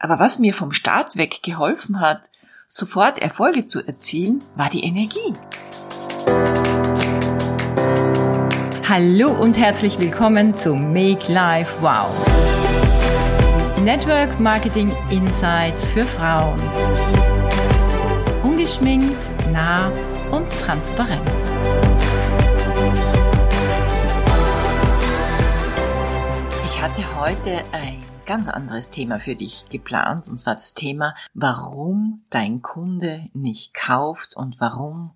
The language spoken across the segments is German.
Aber was mir vom Start weg geholfen hat, sofort Erfolge zu erzielen, war die Energie. Hallo und herzlich willkommen zu Make Life Wow. Network Marketing Insights für Frauen. Ungeschminkt, nah und transparent. Ich hatte heute ein ganz anderes Thema für dich geplant, und zwar das Thema, warum dein Kunde nicht kauft und warum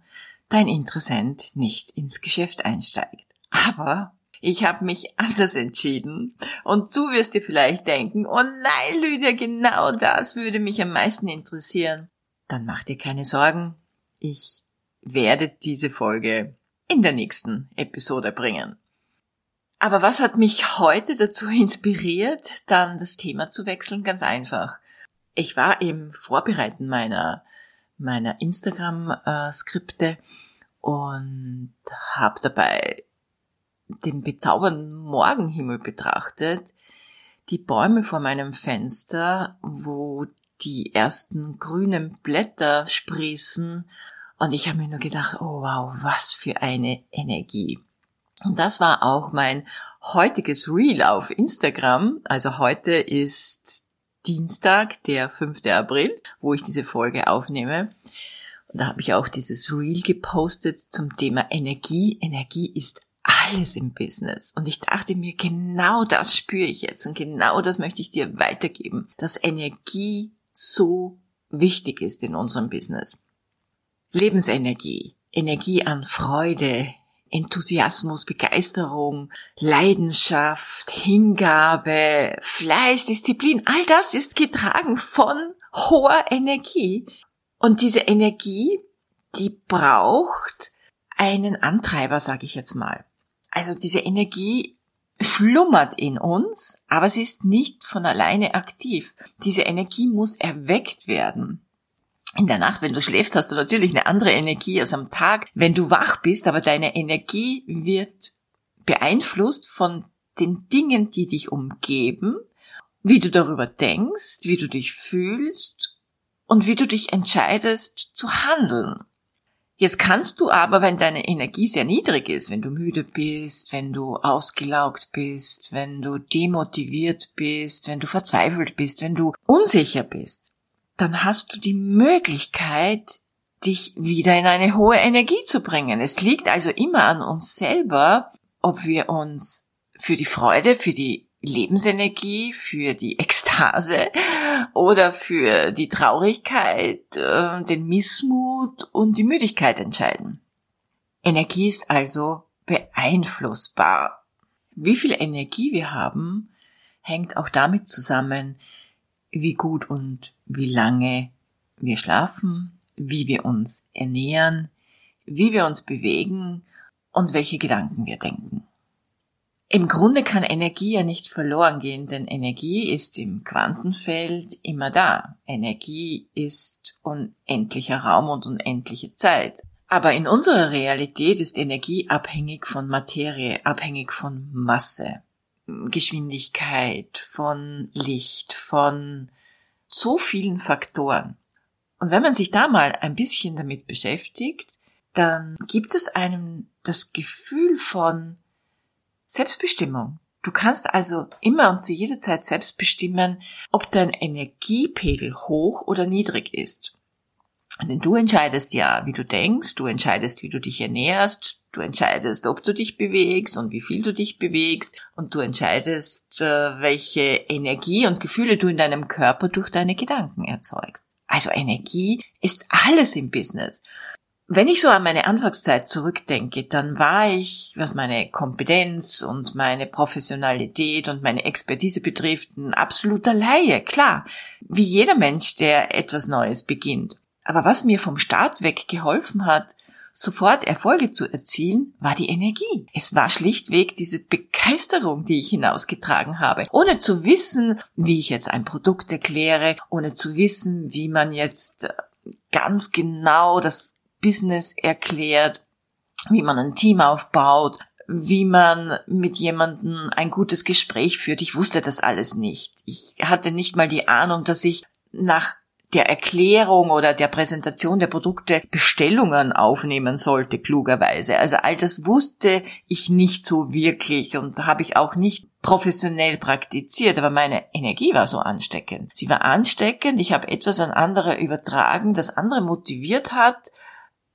dein Interessent nicht ins Geschäft einsteigt. Aber ich habe mich anders entschieden und du wirst dir vielleicht denken, oh nein, Lydia, genau das würde mich am meisten interessieren. Dann mach dir keine Sorgen, ich werde diese Folge in der nächsten Episode bringen. Aber was hat mich heute dazu inspiriert, dann das Thema zu wechseln? Ganz einfach. Ich war im Vorbereiten meiner, meiner Instagram-Skripte und habe dabei den bezaubernden Morgenhimmel betrachtet, die Bäume vor meinem Fenster, wo die ersten grünen Blätter sprießen, und ich habe mir nur gedacht, oh wow, was für eine Energie. Und das war auch mein heutiges Reel auf Instagram. Also heute ist Dienstag, der 5. April, wo ich diese Folge aufnehme. Und da habe ich auch dieses Reel gepostet zum Thema Energie. Energie ist alles im Business. Und ich dachte mir, genau das spüre ich jetzt und genau das möchte ich dir weitergeben, dass Energie so wichtig ist in unserem Business. Lebensenergie, Energie an Freude, Enthusiasmus, Begeisterung, Leidenschaft, Hingabe, Fleiß, Disziplin, all das ist getragen von hoher Energie. Und diese Energie, die braucht einen Antreiber, sage ich jetzt mal. Also diese Energie schlummert in uns, aber sie ist nicht von alleine aktiv. Diese Energie muss erweckt werden in der Nacht, wenn du schläfst, hast du natürlich eine andere Energie als am Tag, wenn du wach bist, aber deine Energie wird beeinflusst von den Dingen, die dich umgeben, wie du darüber denkst, wie du dich fühlst und wie du dich entscheidest zu handeln. Jetzt kannst du aber, wenn deine Energie sehr niedrig ist, wenn du müde bist, wenn du ausgelaugt bist, wenn du demotiviert bist, wenn du verzweifelt bist, wenn du unsicher bist, dann hast du die Möglichkeit, dich wieder in eine hohe Energie zu bringen. Es liegt also immer an uns selber, ob wir uns für die Freude, für die Lebensenergie, für die Ekstase oder für die Traurigkeit, äh, den Missmut und die Müdigkeit entscheiden. Energie ist also beeinflussbar. Wie viel Energie wir haben, hängt auch damit zusammen, wie gut und wie lange wir schlafen, wie wir uns ernähren, wie wir uns bewegen und welche Gedanken wir denken. Im Grunde kann Energie ja nicht verloren gehen, denn Energie ist im Quantenfeld immer da. Energie ist unendlicher Raum und unendliche Zeit. Aber in unserer Realität ist Energie abhängig von Materie, abhängig von Masse. Geschwindigkeit, von Licht, von so vielen Faktoren. Und wenn man sich da mal ein bisschen damit beschäftigt, dann gibt es einem das Gefühl von Selbstbestimmung. Du kannst also immer und zu jeder Zeit selbst bestimmen, ob dein Energiepegel hoch oder niedrig ist. Denn du entscheidest ja, wie du denkst, du entscheidest, wie du dich ernährst, du entscheidest, ob du dich bewegst und wie viel du dich bewegst und du entscheidest, äh, welche Energie und Gefühle du in deinem Körper durch deine Gedanken erzeugst. Also Energie ist alles im Business. Wenn ich so an meine Anfangszeit zurückdenke, dann war ich, was meine Kompetenz und meine Professionalität und meine Expertise betrifft, ein absoluter Laie, klar, wie jeder Mensch, der etwas Neues beginnt. Aber was mir vom Start weg geholfen hat, sofort Erfolge zu erzielen, war die Energie. Es war schlichtweg diese Begeisterung, die ich hinausgetragen habe, ohne zu wissen, wie ich jetzt ein Produkt erkläre, ohne zu wissen, wie man jetzt äh, ganz genau das Business erklärt, wie man ein Team aufbaut, wie man mit jemandem ein gutes Gespräch führt. Ich wusste das alles nicht. Ich hatte nicht mal die Ahnung, dass ich nach der Erklärung oder der Präsentation der Produkte Bestellungen aufnehmen sollte, klugerweise. Also all das wusste ich nicht so wirklich und habe ich auch nicht professionell praktiziert, aber meine Energie war so ansteckend. Sie war ansteckend, ich habe etwas an andere übertragen, das andere motiviert hat,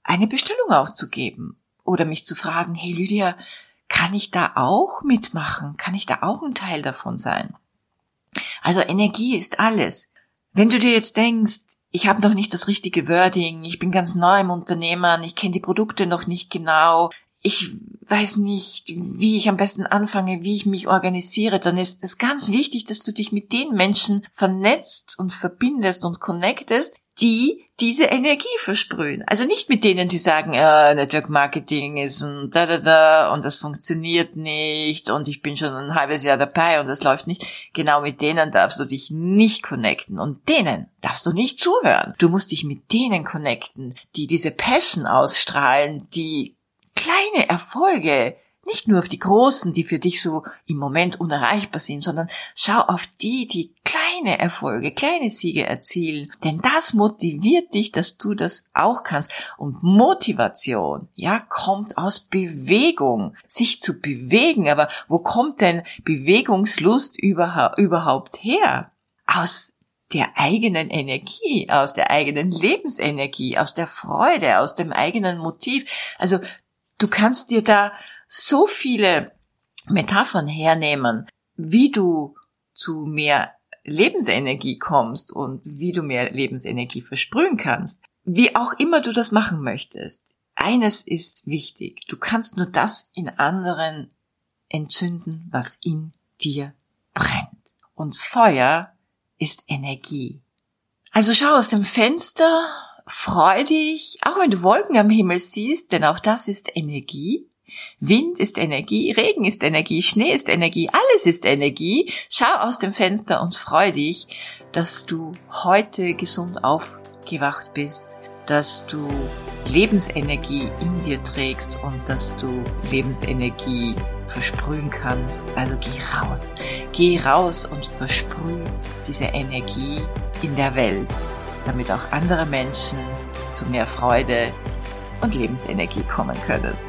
eine Bestellung aufzugeben oder mich zu fragen, hey Lydia, kann ich da auch mitmachen? Kann ich da auch ein Teil davon sein? Also Energie ist alles. Wenn du dir jetzt denkst, ich habe noch nicht das richtige Wording, ich bin ganz neu im Unternehmen, ich kenne die Produkte noch nicht genau, ich weiß nicht, wie ich am besten anfange, wie ich mich organisiere, dann ist es ganz wichtig, dass du dich mit den Menschen vernetzt und verbindest und connectest, die diese Energie versprühen. Also nicht mit denen, die sagen, äh, Network Marketing ist ein da da da und das funktioniert nicht und ich bin schon ein halbes Jahr dabei und das läuft nicht. Genau mit denen darfst du dich nicht connecten und denen darfst du nicht zuhören. Du musst dich mit denen connecten, die diese Passion ausstrahlen, die kleine Erfolge nicht nur auf die großen, die für dich so im Moment unerreichbar sind, sondern schau auf die, die kleine Erfolge, kleine Siege erzielen. Denn das motiviert dich, dass du das auch kannst. Und Motivation, ja, kommt aus Bewegung, sich zu bewegen. Aber wo kommt denn Bewegungslust überhaupt her? Aus der eigenen Energie, aus der eigenen Lebensenergie, aus der Freude, aus dem eigenen Motiv. Also du kannst dir da so viele Metaphern hernehmen, wie du zu mehr Lebensenergie kommst und wie du mehr Lebensenergie versprühen kannst. Wie auch immer du das machen möchtest. Eines ist wichtig. Du kannst nur das in anderen entzünden, was in dir brennt. Und Feuer ist Energie. Also schau aus dem Fenster, freu dich, auch wenn du Wolken am Himmel siehst, denn auch das ist Energie. Wind ist Energie, Regen ist Energie, Schnee ist Energie, alles ist Energie. Schau aus dem Fenster und freu dich, dass du heute gesund aufgewacht bist, dass du Lebensenergie in dir trägst und dass du Lebensenergie versprühen kannst. Also geh raus. Geh raus und versprüh diese Energie in der Welt, damit auch andere Menschen zu mehr Freude und Lebensenergie kommen können.